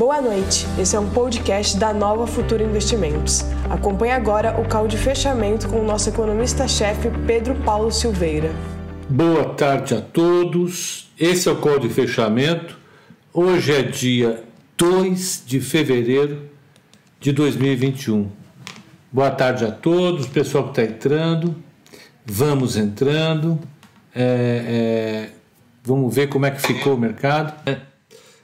Boa noite, esse é um podcast da Nova Futura Investimentos. Acompanhe agora o call de fechamento com o nosso economista-chefe Pedro Paulo Silveira. Boa tarde a todos, esse é o call de fechamento. Hoje é dia 2 de fevereiro de 2021. Boa tarde a todos, pessoal que está entrando. Vamos entrando. É, é, vamos ver como é que ficou o mercado.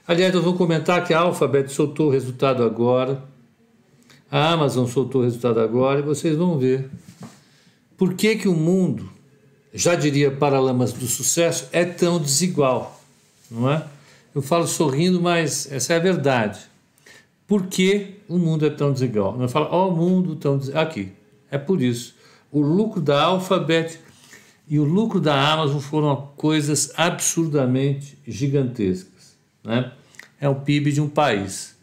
Aliás, eu vou comentar que a Alphabet soltou o resultado agora, a Amazon soltou o resultado agora e vocês vão ver por que, que o mundo, já diria Paralamas do Sucesso, é tão desigual, não é? Eu falo sorrindo, mas essa é a verdade. Por que o mundo é tão desigual? Não fala, ó, oh, o mundo tão desigual. Aqui, é por isso. O lucro da Alphabet e o lucro da Amazon foram coisas absurdamente gigantescas. Né? É o PIB de um país.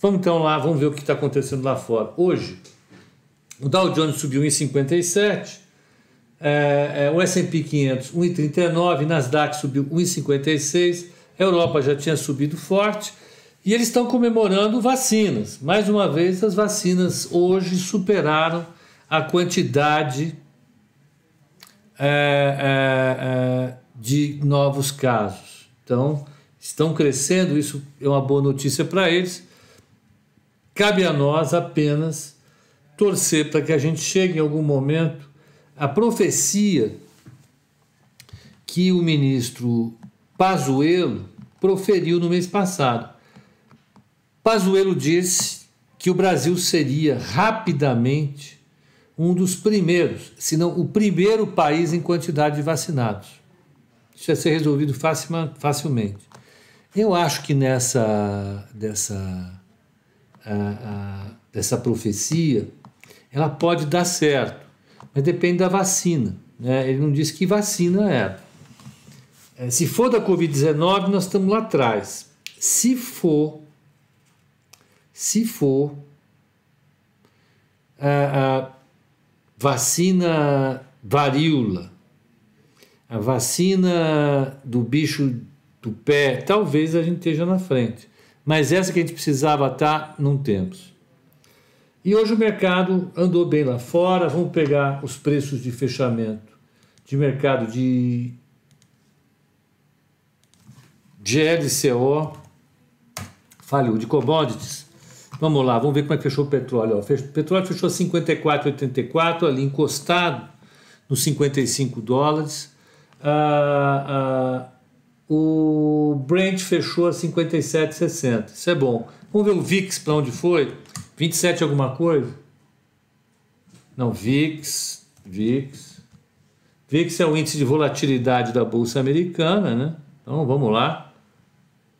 Vamos então lá, vamos ver o que está acontecendo lá fora. Hoje, o Dow Jones subiu em 57, é, é, o S&P 500 1,39, Nasdaq subiu 1,56, a Europa já tinha subido forte e eles estão comemorando vacinas. Mais uma vez, as vacinas hoje superaram a quantidade é, é, é de novos casos. Então, estão crescendo, isso é uma boa notícia para eles. Cabe a nós apenas torcer para que a gente chegue em algum momento à profecia que o ministro Pazuello proferiu no mês passado. Pazuello disse que o Brasil seria rapidamente um dos primeiros, se não o primeiro país em quantidade de vacinados. Isso ia ser resolvido facilmente. Eu acho que nessa dessa, a, a, dessa profecia ela pode dar certo, mas depende da vacina. Né? Ele não disse que vacina era. É, se for da Covid-19, nós estamos lá atrás. Se for, se for a, a vacina varíola, a vacina do bicho do pé, talvez a gente esteja na frente. Mas essa que a gente precisava estar, tá, não temos. E hoje o mercado andou bem lá fora. Vamos pegar os preços de fechamento de mercado de, de LCO, falhou, de commodities. Vamos lá, vamos ver como é que fechou o petróleo. O petróleo fechou 54,84, ali encostado nos 55 dólares. Ah, ah, o Brent fechou a 57,60. Isso é bom. Vamos ver o VIX para onde foi? 27 alguma coisa? Não, VIX, VIX. VIX é o índice de volatilidade da bolsa americana, né? Então vamos lá.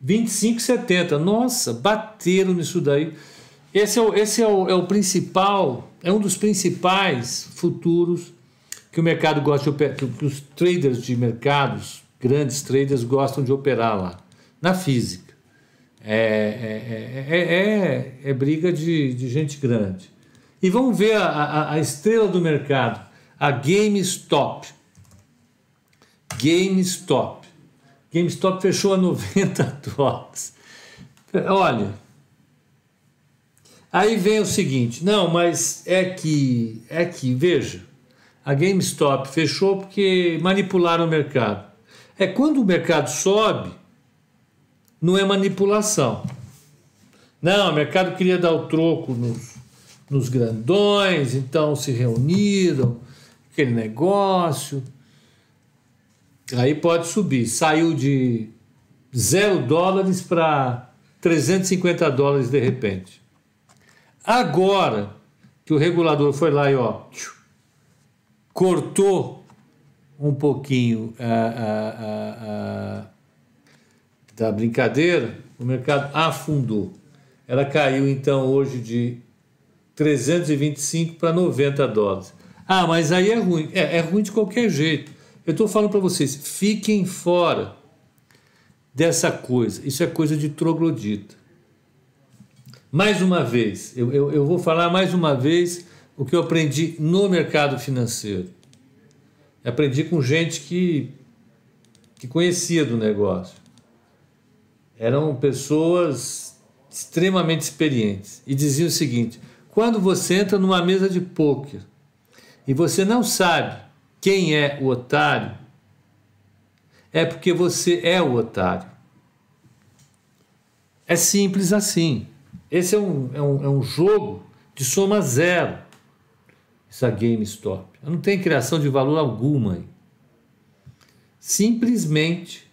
25,70. Nossa, bateram nisso daí. Esse, é o, esse é, o, é o principal, é um dos principais futuros que o mercado gosta que os traders de mercados grandes traders gostam de operar lá, na física. É, é, é, é, briga de, de gente grande. E vamos ver a, a, a estrela do mercado, a GameStop. GameStop. GameStop fechou a 90 dólares. Olha, aí vem o seguinte, não, mas é que, é que, veja, a GameStop fechou porque manipularam o mercado. É quando o mercado sobe, não é manipulação. Não, o mercado queria dar o troco nos, nos grandões, então se reuniram, aquele negócio. Aí pode subir. Saiu de zero dólares para 350 dólares de repente. Agora que o regulador foi lá e ó, cortou um pouquinho a, a, a, da brincadeira, o mercado afundou. Ela caiu então hoje de 325 para 90 dólares. Ah, mas aí é ruim. É, é ruim de qualquer jeito. Eu estou falando para vocês, fiquem fora dessa coisa. Isso é coisa de troglodita. Mais uma vez, eu, eu, eu vou falar mais uma vez o que eu aprendi no mercado financeiro. Aprendi com gente que, que conhecia do negócio. Eram pessoas extremamente experientes, e diziam o seguinte: quando você entra numa mesa de pôquer e você não sabe quem é o otário, é porque você é o otário. É simples assim. Esse é um, é um, é um jogo de soma zero. Essa GameStop. Não tem criação de valor alguma. Simplesmente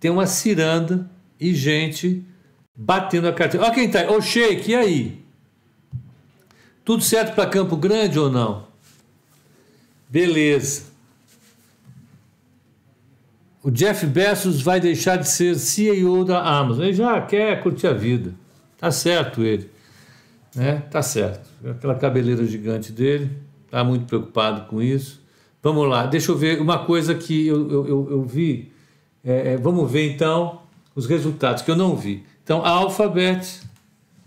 tem uma ciranda e gente batendo a carteira. Olha quem tá aí. Ô, Sheik, e aí? Tudo certo para Campo Grande ou não? Beleza. O Jeff Bezos vai deixar de ser CEO da Amazon. Ele já quer curtir a vida. Tá certo ele. Né? Tá certo. Aquela cabeleira gigante dele. Tá muito preocupado com isso. Vamos lá. Deixa eu ver uma coisa que eu, eu, eu, eu vi. É, é vamos ver então os resultados que eu não vi. Então, Alphabet.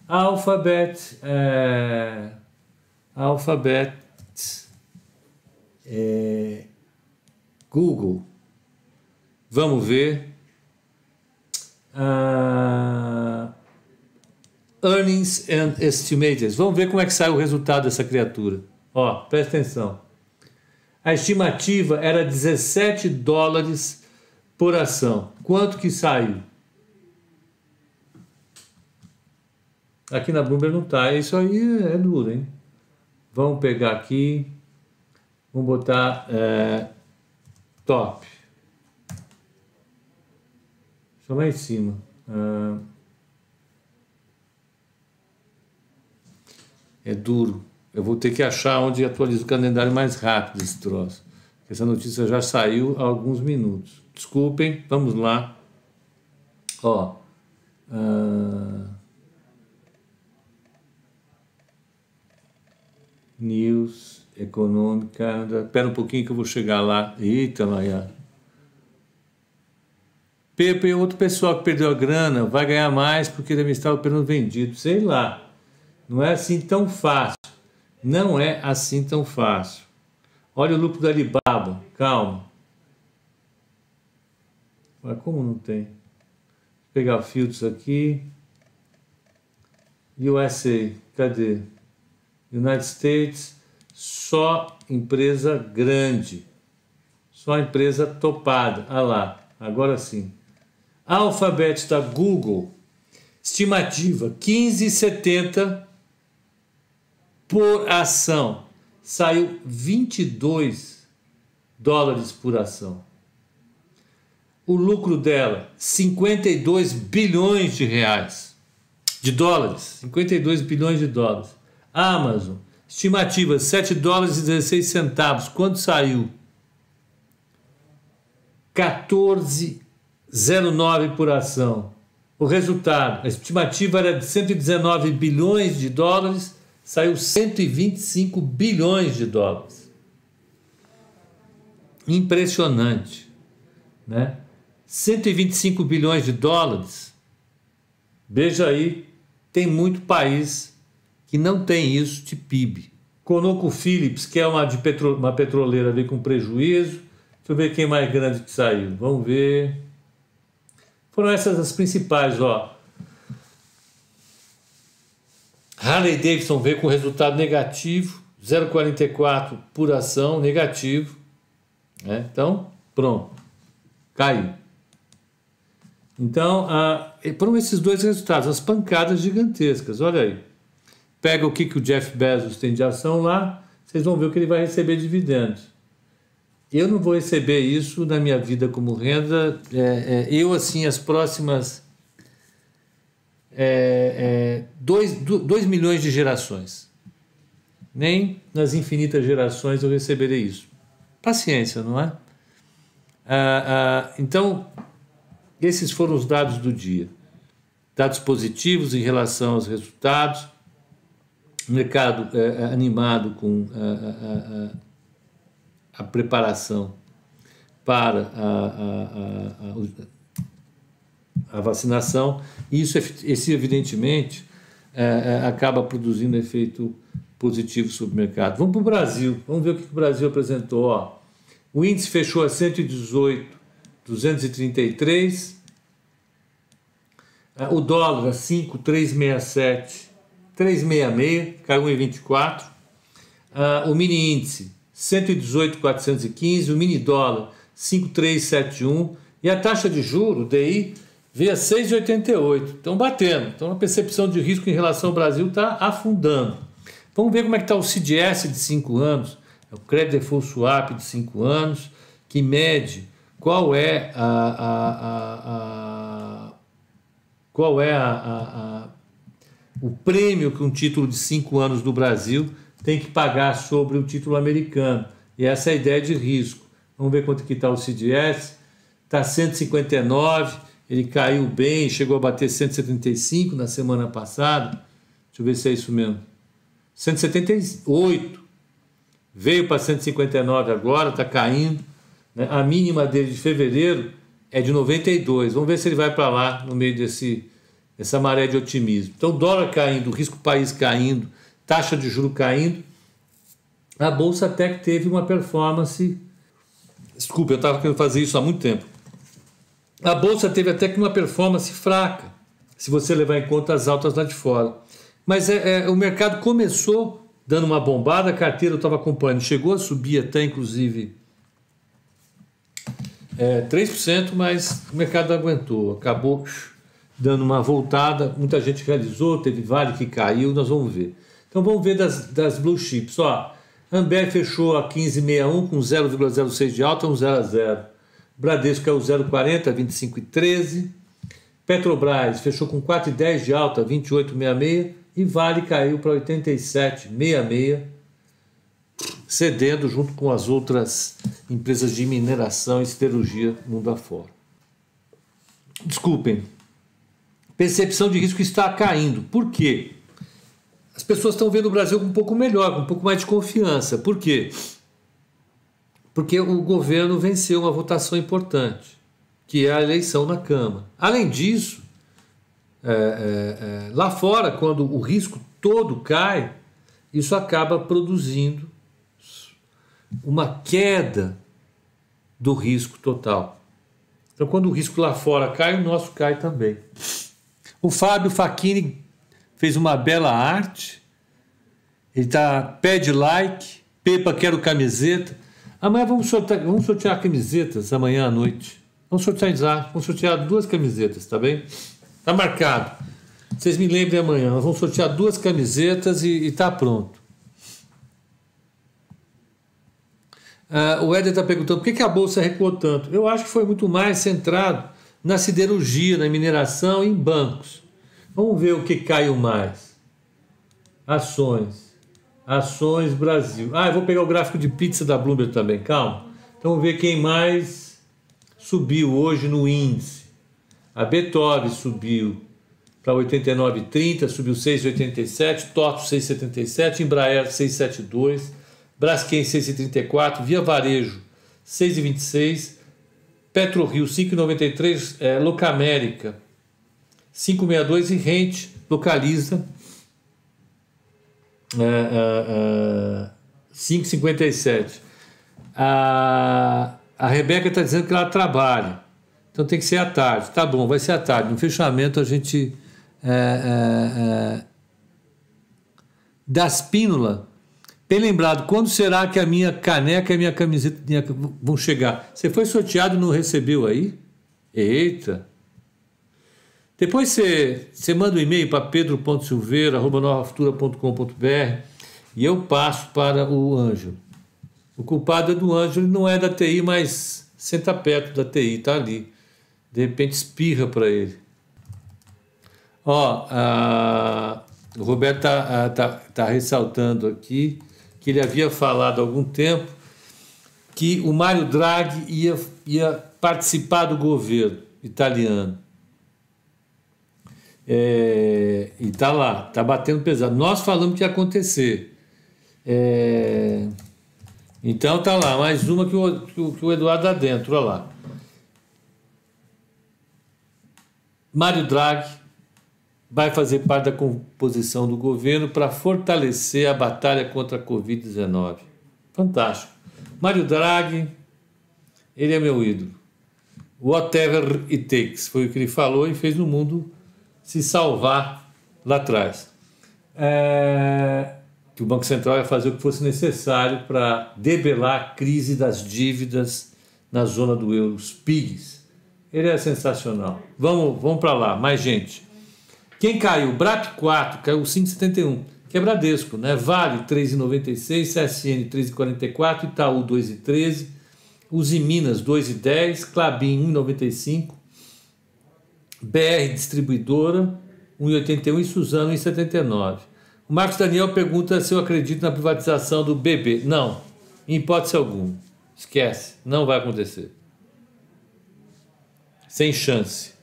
Alphabet. É, Alphabet, é, Google. Vamos ver. Uh, earnings and estimated. Vamos ver como é que sai o resultado dessa criatura. Ó, presta atenção. A estimativa era 17 dólares por ação. Quanto que saiu? Aqui na Bloomberg não tá. Isso aí é duro, hein? Vamos pegar aqui, vamos botar é, top. Só lá em cima. É duro. Eu vou ter que achar onde atualiza o calendário mais rápido esse troço. Essa notícia já saiu há alguns minutos. Desculpem, vamos lá. Ó. Uh, News, Econômica. Espera um pouquinho que eu vou chegar lá. Eita, Laia. Pepe, outro pessoal que perdeu a grana vai ganhar mais porque deve estar operando vendido. Sei lá. Não é assim tão fácil. Não é assim tão fácil. Olha o lucro da Alibaba. Calma. Mas como não tem? Vou pegar filtros aqui. USA. Cadê? United States, só empresa grande, só empresa topada. Ah lá, agora sim. Alphabet da Google, estimativa 15,70 por ação. Saiu 22 dólares por ação. O lucro dela, 52 bilhões de reais. De dólares, 52 bilhões de dólares. Amazon, estimativa 7 dólares e 16 centavos. Quanto saiu? 14,09 por ação. O resultado, a estimativa era de 119 bilhões de dólares, saiu 125 bilhões de dólares. Impressionante, né? 125 bilhões de dólares. Veja aí, tem muito país que não tem isso de PIB. Conoco Phillips, que é uma, de petro, uma petroleira, veio com prejuízo. Deixa eu ver quem mais grande que saiu. Vamos ver. Foram essas as principais, ó. Harley Davidson veio com resultado negativo, 0,44 por ação, negativo. Né? Então, pronto, caiu. Então, ah, foram esses dois resultados, as pancadas gigantescas, olha aí pega o que, que o Jeff Bezos tem de ação lá, vocês vão ver o que ele vai receber de dividendos. Eu não vou receber isso na minha vida como renda. É, é, eu, assim, as próximas. É, é dois, dois milhões de gerações. Nem nas infinitas gerações eu receberei isso. Paciência, não é? Ah, ah, então, esses foram os dados do dia. Dados positivos em relação aos resultados mercado é, é, animado com a, a, a, a, preparação para a, vacinação, e isso, esse, evidentemente, é, é, acaba produzindo efeito positivo sobre o mercado. Vamos para o Brasil, vamos ver o que o Brasil apresentou. Ó. O índice fechou a 118, 233, É, o dólar 5,367, 366, caiu 1,24. Uh, o mini índice 118,415, o mini dólar 5,371 e a taxa de juro, DI, veio a 6,88. Estão batendo. Então a percepção de risco em relação ao Brasil está afundando. Vamos ver como é que está o CDS de 5 anos, o Credit Default Swap de 5 anos, que mede qual é a, a, a, a qual é a, o prêmio que um título de 5 anos do Brasil tem que pagar sobre o título americano. E essa é a ideia de risco. Vamos ver quanto que está o CDS. Está 159, ele caiu bem, chegou a bater 175 na semana passada. Deixa eu ver se é isso mesmo. 178. Veio para 159 agora, está caindo. Né? A mínima dele de fevereiro é de 92. Vamos ver se ele vai para lá no meio desse essa maré de otimismo. Então, dólar caindo, risco país caindo, taxa de juro caindo. A bolsa que teve uma performance. Desculpa, eu estava querendo fazer isso há muito tempo. A bolsa teve até que uma performance fraca, se você levar em conta as altas lá de fora. Mas é, é o mercado começou dando uma bombada, a carteira eu estava acompanhando, chegou a subir até inclusive é, 3%, mas o mercado aguentou, acabou dando uma voltada, muita gente realizou, teve vale que caiu, nós vamos ver. Então vamos ver das, das blue chips. Ó, Amber fechou a 15,61 com 0,06 de alta, um 0 a 0. Bradesco é o 0,40, 25,13. Petrobras fechou com 4,10 de alta, 28,66. E Vale caiu para 87,66, cedendo junto com as outras empresas de mineração e siderurgia mundo afora. Desculpem, percepção de risco está caindo. Por quê? As pessoas estão vendo o Brasil um pouco melhor, com um pouco mais de confiança. Por quê? Porque o governo venceu uma votação importante, que é a eleição na Câmara. Além disso, é, é, é, lá fora, quando o risco todo cai, isso acaba produzindo uma queda do risco total. Então, quando o risco lá fora cai, o nosso cai também. O Fábio Facchini fez uma bela arte. Ele tá pede like, Pepa quero camiseta. Amanhã vamos sortear, vamos sortear camisetas amanhã à noite. Vamos sortear, vamos sortear duas camisetas, tá bem? Tá marcado. Vocês me lembrem amanhã. Nós vamos sortear duas camisetas e, e tá pronto. Uh, o Éder está perguntando por que, que a bolsa recuou tanto. Eu acho que foi muito mais centrado na siderurgia, na mineração e em bancos. Vamos ver o que caiu mais. Ações. Ações Brasil. Ah, eu vou pegar o gráfico de pizza da Bloomberg também, calma. Então vamos ver quem mais subiu hoje no índice. A Beethoven subiu para 89,30, subiu 6,87, TOTO 6,77, Embraer 6,72, Braskem 6,34, Via Varejo 6,26, PetroRio 5,93, é, Locamérica 5,62 e Rente localiza é, é, é, 5,57. A, a Rebeca está dizendo que ela trabalha, então tem que ser à tarde. Tá bom, vai ser à tarde. No fechamento a gente. É, é, é, das Pínola Bem lembrado, quando será que a minha caneca e a minha camiseta vão chegar? Você foi sorteado e não recebeu aí? Eita! Depois você, você manda um e-mail para pedro.silveira.novafutura.com.br e eu passo para o Ângelo. O culpado é do Ângelo, não é da TI, mas senta perto da TI, está ali. De repente espirra para ele. Ó, a, o Roberto está tá, tá ressaltando aqui que ele havia falado há algum tempo que o Mário Draghi ia, ia participar do governo italiano. É, e está lá, está batendo pesado. Nós falamos que ia acontecer. É, então tá lá, mais uma que o, que o, que o Eduardo dá dentro, olha lá. Mário Draghi vai fazer parte da composição do governo para fortalecer a batalha contra a Covid-19. Fantástico. Mário Draghi, ele é meu ídolo. Whatever it takes, foi o que ele falou e fez no mundo se salvar lá atrás. É, que o Banco Central ia fazer o que fosse necessário para debelar a crise das dívidas na zona do euro, os PIGs. Ele é sensacional. Vamos, vamos para lá, mais gente. Quem caiu? BRAP 4, caiu 5,71, que é Bradesco, né? Vale 3,96, CSN 3,44, Itaú 2,13, Uzi Minas 2,10, Clabin 1,95, BR Distribuidora 1,81 e Suzano 1,79. O Marcos Daniel pergunta se eu acredito na privatização do BB. Não, em hipótese alguma. Esquece, não vai acontecer. Sem chance.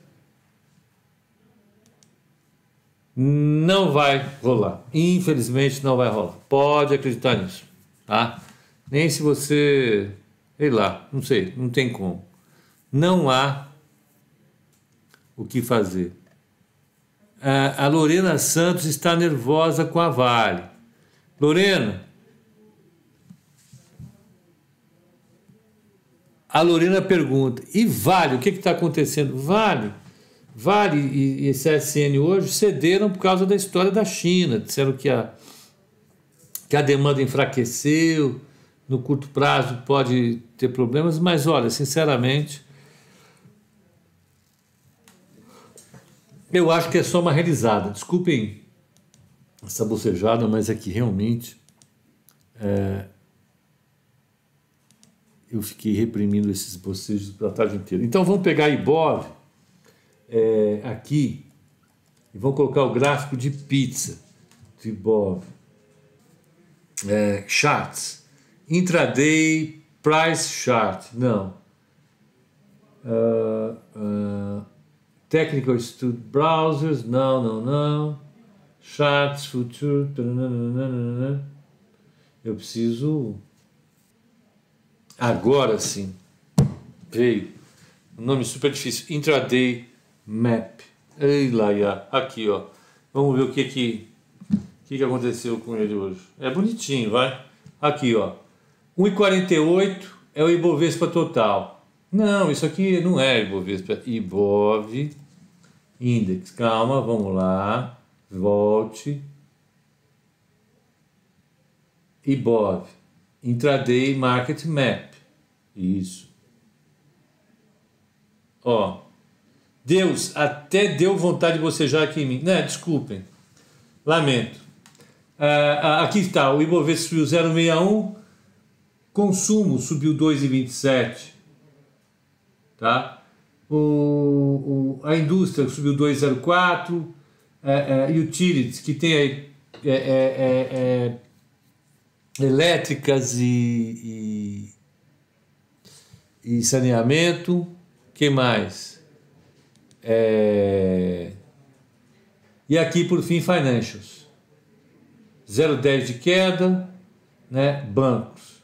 Não vai rolar. Infelizmente não vai rolar. Pode acreditar nisso, tá? Nem se você, sei lá, não sei, não tem como. Não há o que fazer a Lorena Santos está nervosa com a Vale. Lorena, a Lorena pergunta: e Vale, o que está acontecendo? Vale, Vale e, e CSN hoje cederam por causa da história da China. Disseram que a, que a demanda enfraqueceu, no curto prazo pode ter problemas, mas olha, sinceramente, Eu acho que é só uma realizada. Desculpem essa bocejada, mas é que realmente é, eu fiquei reprimindo esses bocejos para a tarde inteira. Então vamos pegar Ibov é, aqui e vamos colocar o gráfico de pizza de Ibov. É, charts. Intraday Price Chart. Não. Uh, uh, Technical Studio Browsers, não, não, não. Charts, Future, eu preciso. Agora sim. Veio. Um nome super difícil. Intraday Map. Ei lá, aqui, ó. Vamos ver o que que, que que aconteceu com ele hoje. É bonitinho, vai. Aqui, ó. 1,48 é o Ibovespa total. Não, isso aqui não é Ibovespa. Ibov Index. Calma, vamos lá. Volte. IBOV. Intraday Market Map. Isso. Ó. Deus, até deu vontade de bocejar aqui em mim. Não, desculpem. Lamento. Uh, aqui está, o Ibovespa subiu 0,61, consumo subiu 2,27, tá? o, o, a indústria subiu 2,04, é, é, utilities, que tem aí é, é, é, é elétricas e, e, e, saneamento, que mais? e aqui, por fim, financials. 0,10 de queda, né? bancos.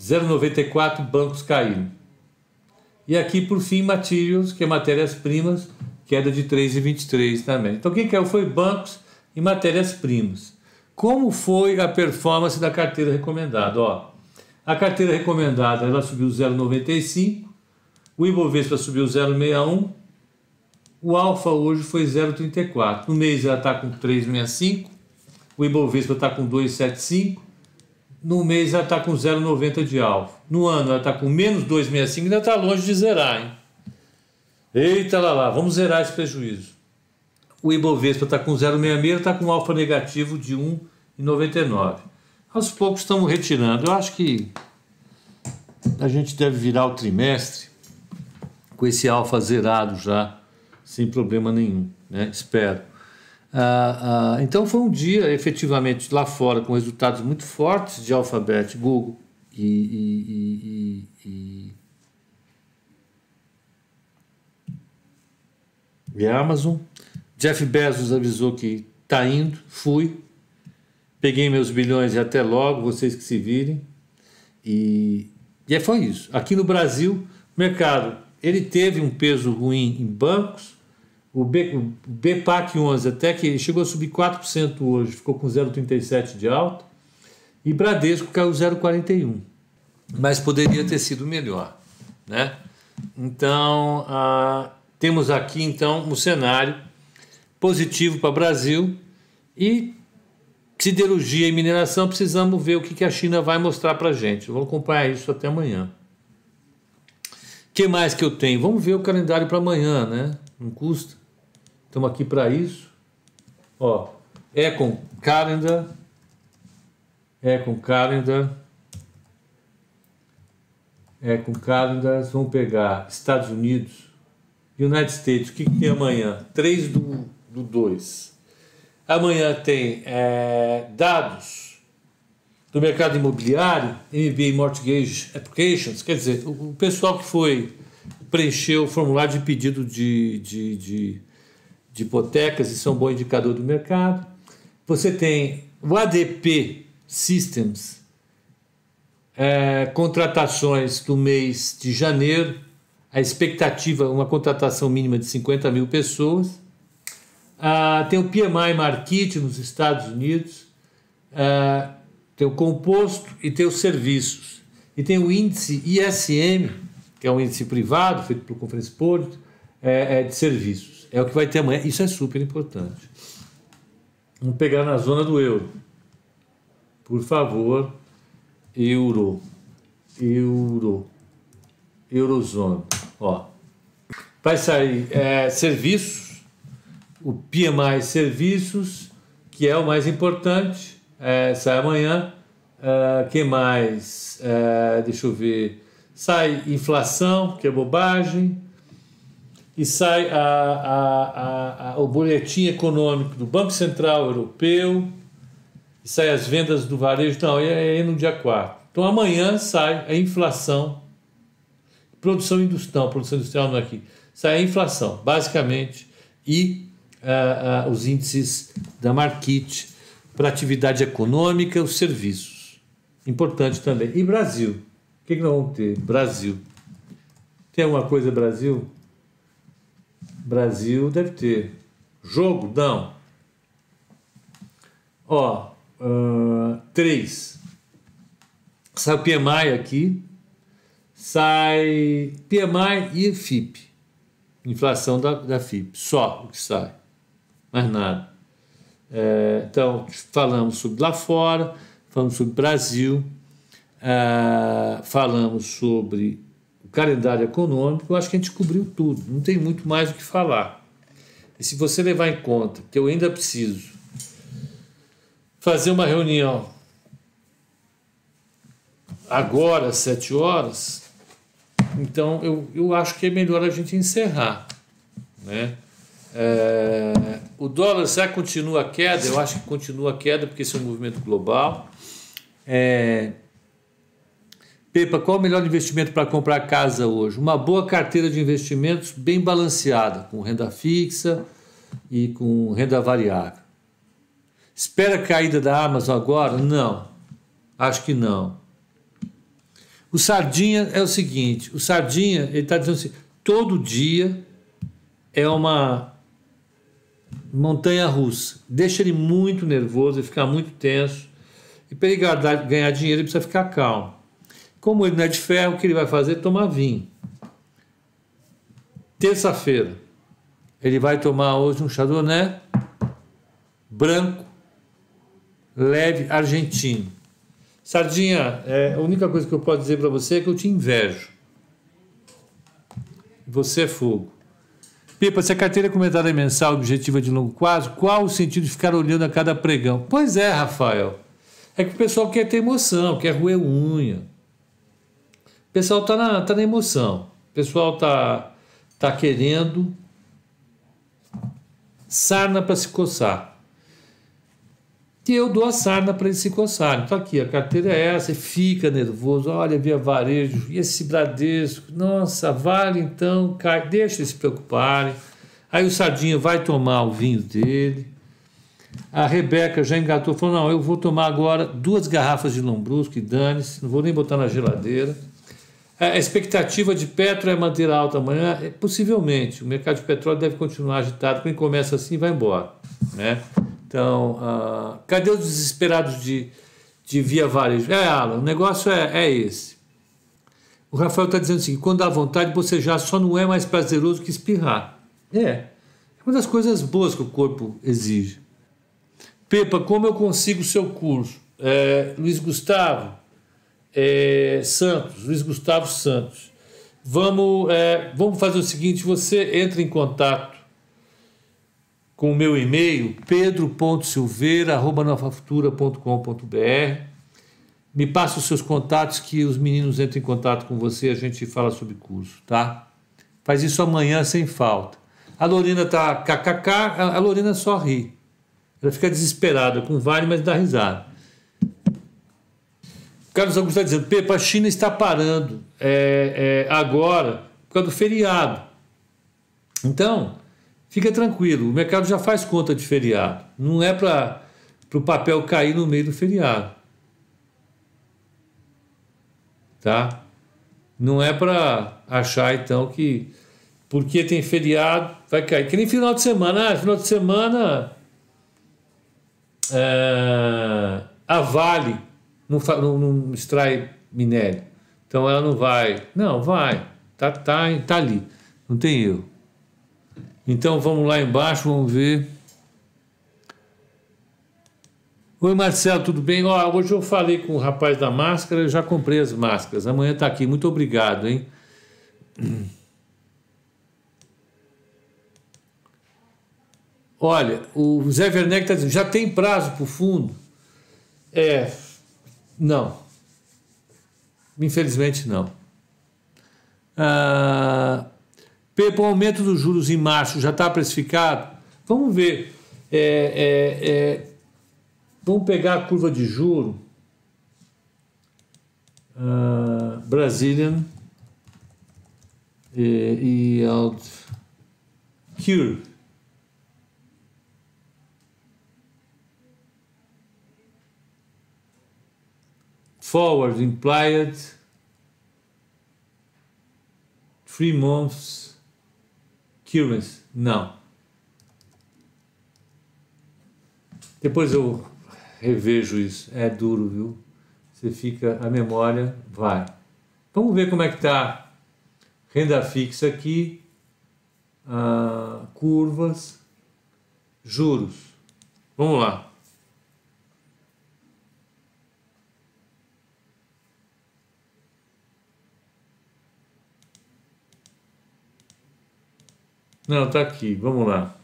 0,94 bancos caíram. E aqui, por fim, materials, que é matérias-primas, queda de 3,23 também. Então, quem caiu foi bancos e matérias-primas. Como foi a performance da carteira recomendada? Ó, a carteira recomendada ela subiu 0,95, o Ibovespa subiu 0,61, o Alfa hoje foi 0,34. No mês ela está com 3,65, o Ibovespa está com 2,75, no mês ela está com 0,90 de alvo. No ano ela está com menos 2,65, ainda está longe de zerar, hein? Eita lá lá, vamos zerar esse prejuízo. O Ibovespa está com 0,66, está com alfa negativo de 1,99. Aos poucos estamos retirando. Eu acho que a gente deve virar o trimestre com esse alfa zerado já, sem problema nenhum, né? Espero. Ah, ah, então foi um dia efetivamente lá fora com resultados muito fortes de Alphabet, Google e, e, e, e, Amazon. Jeff Bezos avisou que está indo, fui, peguei meus bilhões e até logo, vocês que se virem. E, e foi isso. Aqui no Brasil, o mercado ele teve um peso ruim em bancos, o, BPAC 11 até que chegou a subir 4% hoje, ficou com 0,37 de alta. E Bradesco caiu 0,41. Mas poderia ter sido melhor, né? Então, temos aqui então um cenário positivo para o Brasil e siderurgia e mineração precisamos ver o que, que a China vai mostrar para a gente. Vamos acompanhar isso até amanhã. O que mais que eu tenho? Vamos ver o calendário para amanhã, né? Não custa. Estamos aqui para isso. Ó, é com Calendar. É com Calendar. É com Calendar. Vamos pegar Estados Unidos. United States, o que, que tem amanhã? 3 do, do 2. Amanhã tem é, dados do mercado imobiliário, MBA Mortgage Applications, quer dizer, o, o pessoal que foi preencher o formulário de pedido de, de, de, de hipotecas, isso é um bom indicador do mercado. Você tem o ADP Systems, é, contratações do mês de janeiro, a expectativa, uma contratação mínima de 50 mil pessoas. Ah, tem o PMI Market nos Estados Unidos, ah, tem o composto e tem os serviços. E tem o índice ISM, que é um índice privado, feito pelo Conference Board, é, é de serviços. É o que vai ter amanhã. Isso é super importante. Vamos pegar na zona do euro. Por favor, euro. Euro. Eurozona. Ó, vai sair é, serviços, o PMI serviços, que é o mais importante, é, sai amanhã. Uh, que mais? Uh, deixa eu ver. Sai inflação, que é bobagem. E sai a, a, a, o boletim econômico do Banco Central Europeu. E sai as vendas do varejo. Não, é, é no dia 4. Então amanhã sai a inflação Produção industrial, produção industrial não é aqui. Sai a inflação, basicamente, e os índices da Marquite para atividade econômica, os serviços. Importante também. E Brasil? O que, que nós vamos ter? Brasil. Tem alguma coisa Brasil? Brasil deve ter. Jogo? Não. Ó, uh, três. Sai o PMI aqui, sai PMI e FIP, inflação da, da FIP, só o que sai, mais nada. É, então, falamos sobre lá fora, falamos sobre Brasil, é, falamos sobre calendário econômico, eu acho que a gente cobriu tudo, não tem muito mais o que falar. E se você levar em conta que eu ainda preciso fazer uma reunião agora, às sete horas, então, eu, eu acho que é melhor a gente encerrar. Né? É, o dólar, será que continua a queda? Eu acho que continua a queda, porque esse é um movimento global. É, Pepa, qual o melhor investimento para comprar casa hoje? Uma boa carteira de investimentos bem balanceada, com renda fixa e com renda variável. Espera a caída da Amazon agora? Não, acho que não. O Sardinha é o seguinte: o Sardinha, ele está dizendo assim, todo dia é uma montanha russa. Deixa ele muito nervoso, ele ficar muito tenso. E para ele ganhar dinheiro, ele precisa ficar calmo. Como ele não é de ferro, o que ele vai fazer? Tomar vinho. Terça-feira, ele vai tomar hoje um chardonnay branco, leve, argentino. Sardinha, é, a única coisa que eu posso dizer para você é que eu te invejo. Você é fogo. Pipa, se a carteira é comentária mensal objetiva de longo prazo, qual o sentido de ficar olhando a cada pregão? Pois é, Rafael. É que o pessoal quer ter emoção, quer roer unha. O pessoal está na, tá na emoção. O pessoal está tá querendo sarna para se coçar que eu dou a sarna para ele se coçar. Então aqui, a carteira é essa, e fica nervoso, olha, via varejo, e esse Bradesco, nossa, vale então, cai, deixa eles se preocuparem. Aí o Sardinha vai tomar o vinho dele. A Rebeca já engatou, falou, não, eu vou tomar agora duas garrafas de Lombrusco e dane-se, não vou nem botar na geladeira. A expectativa de Petro é manter alta amanhã? É, possivelmente. O mercado de petróleo deve continuar agitado. Quem começa assim vai embora. Né? Então, cadê os desesperados de, de via varejo? É, Alan, o negócio é, é esse. O Rafael está dizendo assim: quando dá vontade, bocejar só não é mais prazeroso que espirrar. É. É uma das coisas boas que o corpo exige. Pepa, como eu consigo o seu curso? É, Luiz Gustavo é, Santos, Luiz Gustavo Santos. Vamos, é, vamos fazer o seguinte: você entra em contato com o meu e-mail, pedro.silveira.novafutura.com.br. Me passa os seus contatos que os meninos entram em contato com você e a gente fala sobre curso, tá? Faz isso amanhã sem falta. A Lorena tá kkk, a Lorena só ri. Ela fica desesperada com Vale, mas dá risada. Carlos Augusto está dizendo, Pepa, a China está parando é, é, agora por causa do feriado. Então, fica tranquilo, o mercado já faz conta de feriado. Não é para o papel cair no meio do feriado. Tá? Não é para achar então que porque tem feriado vai cair. Que nem final de semana. Ah, final de semana é, a Vale não, não, não, extrai minério. Então ela não vai. Não, vai. Tá, tá, tá ali. Não tem erro. Então vamos lá embaixo, vamos ver. Oi Marcelo, tudo bem? Ó, hoje eu falei com o rapaz da máscara, eu já comprei as máscaras. Amanhã está aqui. Muito obrigado, hein? Olha, o Zé Werneck está dizendo, já tem prazo para o fundo? É, não. Infelizmente não. Ah, o aumento dos juros em março já está precificado? Vamos ver. É, é, é, vamos pegar a curva de juro. Uh, Brazilian e, e Cure. Forward implied three months currency. Não. Depois eu revejo isso. É duro, viu? Você fica, a memória vai. Vamos ver como é que está renda fixa aqui, ah, curvas, juros. Vamos lá. Não, está aqui, vamos lá.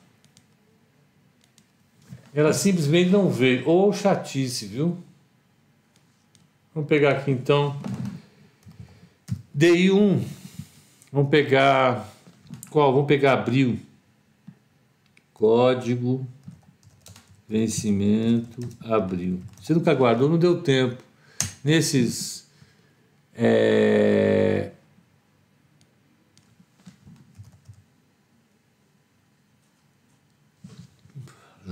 Ela simplesmente não veio. Ou chatice, viu? Vamos pegar aqui então. DI1. Vamos pegar. Qual? Vamos pegar abril. Código. Vencimento. Abril. Você nunca guardou, não deu tempo. Nesses. É,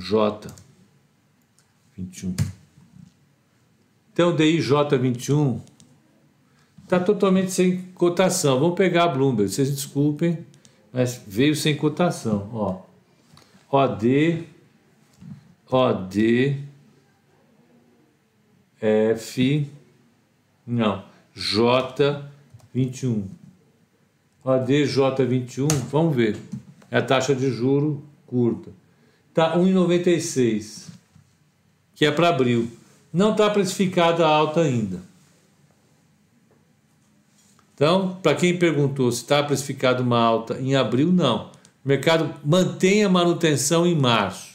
J 21. Então, o DI J21 está totalmente sem cotação. Vamos pegar a Bloomberg, vocês desculpem, mas veio sem cotação. Ó. OD, OD, F, não, J21. OD J21, vamos ver. É a taxa de juro curta está 1,96, que é para abril. Não está precificada alta ainda. Então, para quem perguntou se está precificada uma alta em abril, não. O mercado mantém a manutenção em março.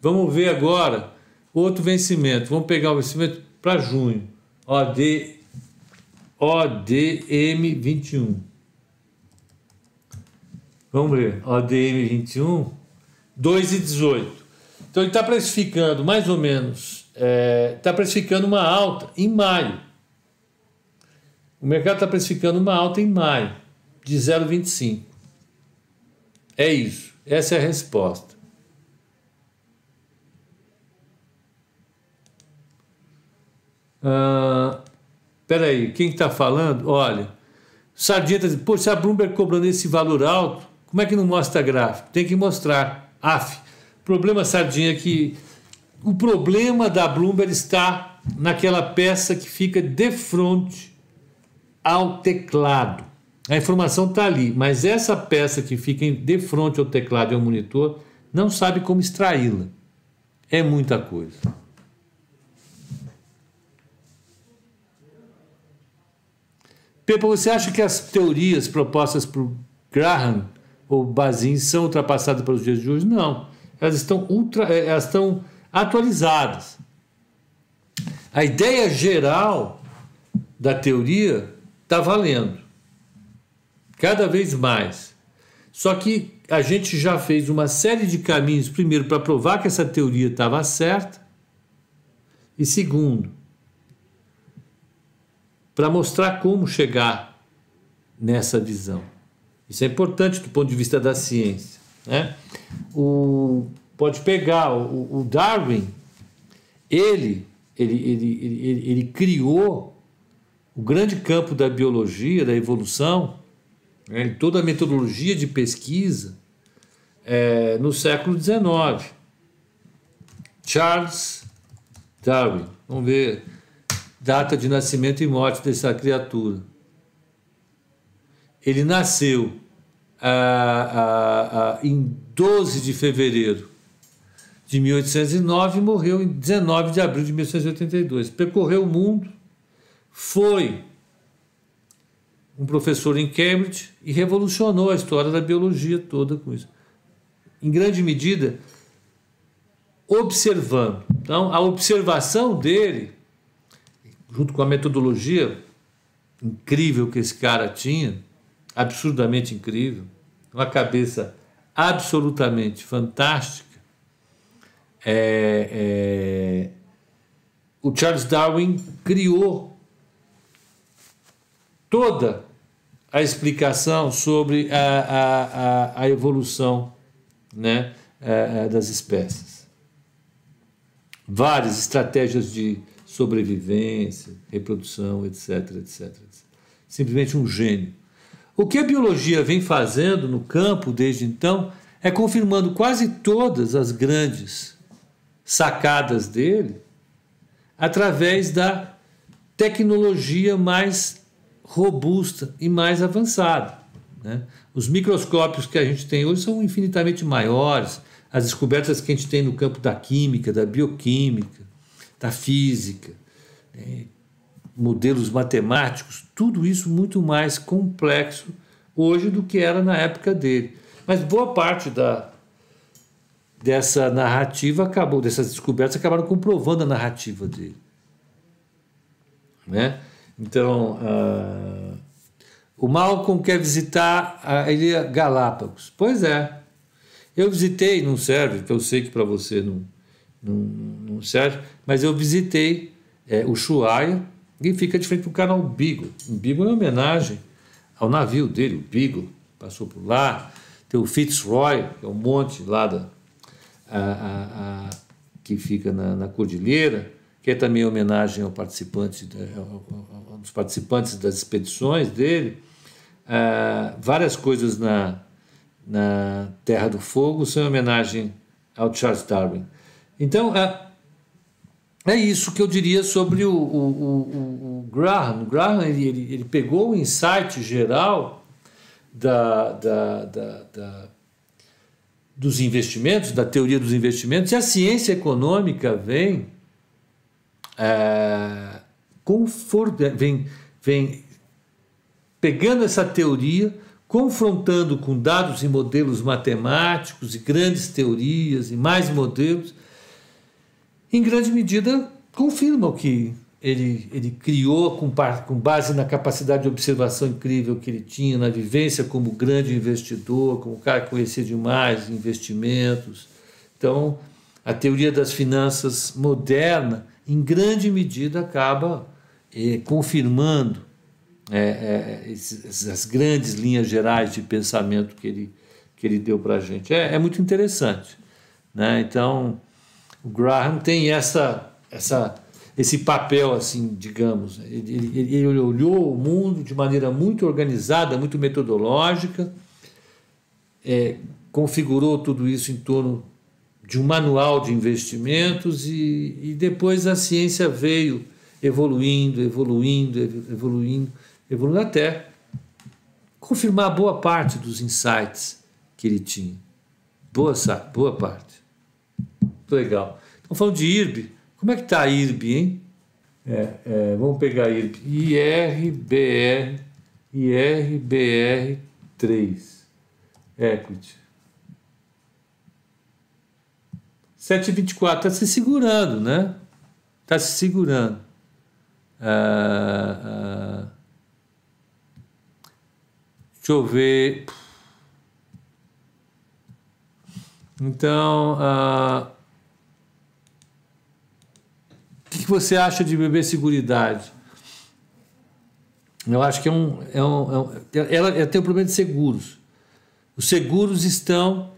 Vamos ver agora outro vencimento. Vamos pegar o vencimento para junho. OD, ODM21. Vamos ver. ODM21 2,18. Então ele está precificando mais ou menos, está é, tá precificando uma alta em maio. O mercado está precificando uma alta em maio, de 0,25. É isso. Essa é a resposta. Ah, peraí, quem está falando? Olha, Sardinha está dizendo, pô, se a Bloomberg cobrando esse valor alto, como é que não mostra gráfico? Tem que mostrar. AF. Problema, Sardinha, que o problema da Bloomberg está naquela peça que fica de frente ao teclado. A informação está ali, mas essa peça que fica de frente ao teclado e ao monitor não sabe como extraí-la. É muita coisa. Pepa, você acha que as teorias propostas por Graham ou Bazin são ultrapassadas para os dias de hoje? Não. Elas estão, ultra, eh, elas estão atualizadas. A ideia geral da teoria está valendo. Cada vez mais. Só que a gente já fez uma série de caminhos, primeiro, para provar que essa teoria estava certa, e segundo, para mostrar como chegar nessa visão. Isso é importante do ponto de vista da ciência. Né? O, pode pegar o, o Darwin, ele, ele, ele, ele, ele criou o grande campo da biologia, da evolução, né, toda a metodologia de pesquisa é, no século XIX. Charles Darwin, vamos ver data de nascimento e morte dessa criatura. Ele nasceu ah, ah, ah, em 12 de fevereiro de 1809 e morreu em 19 de abril de 1882. Percorreu o mundo, foi um professor em Cambridge e revolucionou a história da biologia toda com isso. Em grande medida, observando. Então, a observação dele, junto com a metodologia incrível que esse cara tinha, absurdamente incrível, uma cabeça absolutamente fantástica, é, é, o Charles Darwin criou toda a explicação sobre a, a, a, a evolução né, das espécies. Várias estratégias de sobrevivência, reprodução, etc, etc, etc. Simplesmente um gênio. O que a biologia vem fazendo no campo desde então é confirmando quase todas as grandes sacadas dele através da tecnologia mais robusta e mais avançada. Né? Os microscópios que a gente tem hoje são infinitamente maiores, as descobertas que a gente tem no campo da química, da bioquímica, da física, né? Modelos matemáticos, tudo isso muito mais complexo hoje do que era na época dele. Mas boa parte da, dessa narrativa acabou, dessas descobertas acabaram comprovando a narrativa dele. Né? Então, uh, o Malcolm quer visitar a Ilha Galápagos. Pois é. Eu visitei, não serve, eu sei que para você não, não, não, serve, mas eu visitei é, o Chuaia e fica de frente para o canal Beagle. O Beagle é homenagem ao navio dele, o Beagle, passou por lá. Tem o Fitzroy, que é um monte lá da, a, a, a, que fica na, na cordilheira que é também homenagem ao participante, participantes das expedições dele. Ah, várias coisas na, na Terra do Fogo são homenagem ao Charles Darwin. Então, ah, é isso que eu diria sobre o, o, o, o Graham. O Graham ele, ele, ele, pegou o insight geral da, da, da, da, dos investimentos, da teoria dos investimentos, e a ciência econômica vem é, vem, vem pegando essa teoria, confrontando com dados e modelos matemáticos e grandes teorias e mais modelos, em grande medida confirma o que ele, ele criou com, com base na capacidade de observação incrível que ele tinha, na vivência como grande investidor, como cara que conhecia demais investimentos. Então, a teoria das finanças moderna em grande medida acaba eh, confirmando é, é, esses, as grandes linhas gerais de pensamento que ele, que ele deu para a gente. É, é, muito interessante. Né? Então, o Graham tem essa, essa, esse papel, assim, digamos. Ele, ele, ele olhou o mundo de maneira muito organizada, muito metodológica, é, configurou tudo isso em torno de um manual de investimentos e, e depois a ciência veio evoluindo, evoluindo, evoluindo evoluindo até confirmar boa parte dos insights que ele tinha. Boa, boa parte. Legal. Estamos falando de IRB. Como é que está a IRB, hein? É, é, vamos pegar IRB. IRBR, IRBR3. Equity. 7,24 está se segurando, né? Está se segurando. Ah, ah, deixa eu ver. Então, ah, o que, você acha de beber seguridade? Eu acho que é um, é um, é um ela, ela tem um problema de seguros. Os seguros estão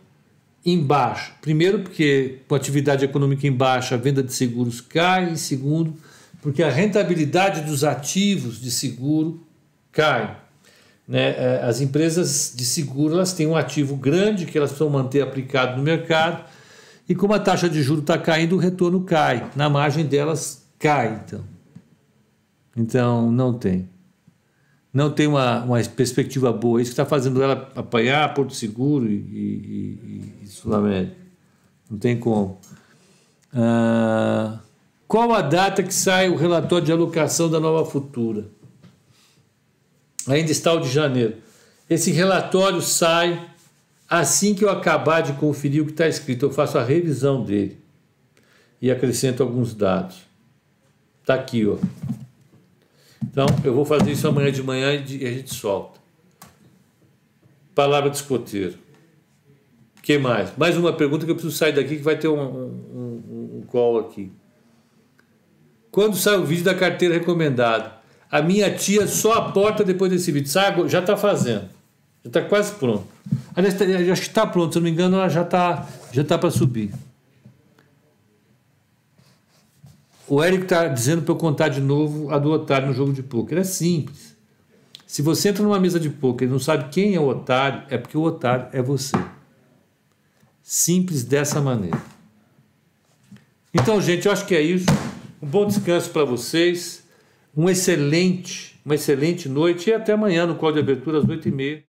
embaixo. Primeiro, porque com a atividade econômica em baixa, a venda de seguros cai. E segundo, porque a rentabilidade dos ativos de seguro cai. Né? É, as empresas de seguro elas têm um ativo grande que elas precisam manter aplicado no mercado. E como a taxa de juros está caindo, o retorno cai. Na margem delas cai, então. Então, não tem não tem uma, uma perspectiva boa. Isso está fazendo ela apanhar Porto Seguro e, e, e, e Sul América. Não tem como. Ah, qual a data que sai o relatório de alocação da nova futura? Ainda está o de janeiro. Esse relatório sai assim que eu acabar de conferir o que está escrito. Eu faço a revisão dele e acrescento alguns dados. Está aqui, ó. Então, eu vou fazer isso amanhã de manhã e a gente solta. Palavra de escoteiro. Que mais? Mais uma pergunta que eu preciso sair daqui, que vai ter um, um, um call aqui. Quando sai o vídeo da carteira recomendada? A minha tia só aporta depois desse vídeo. Sai, já está fazendo. Já está quase pronto. Aliás, tá, acho que está pronto, se eu não me engano, ela já está já tá para subir. O Eric está dizendo para eu contar de novo a do otário no jogo de pôquer. É simples. Se você entra numa mesa de pôquer e não sabe quem é o otário, é porque o otário é você. Simples dessa maneira. Então, gente, eu acho que é isso. Um bom descanso para vocês. Um excelente, uma excelente noite e até amanhã no call de abertura às 8h30.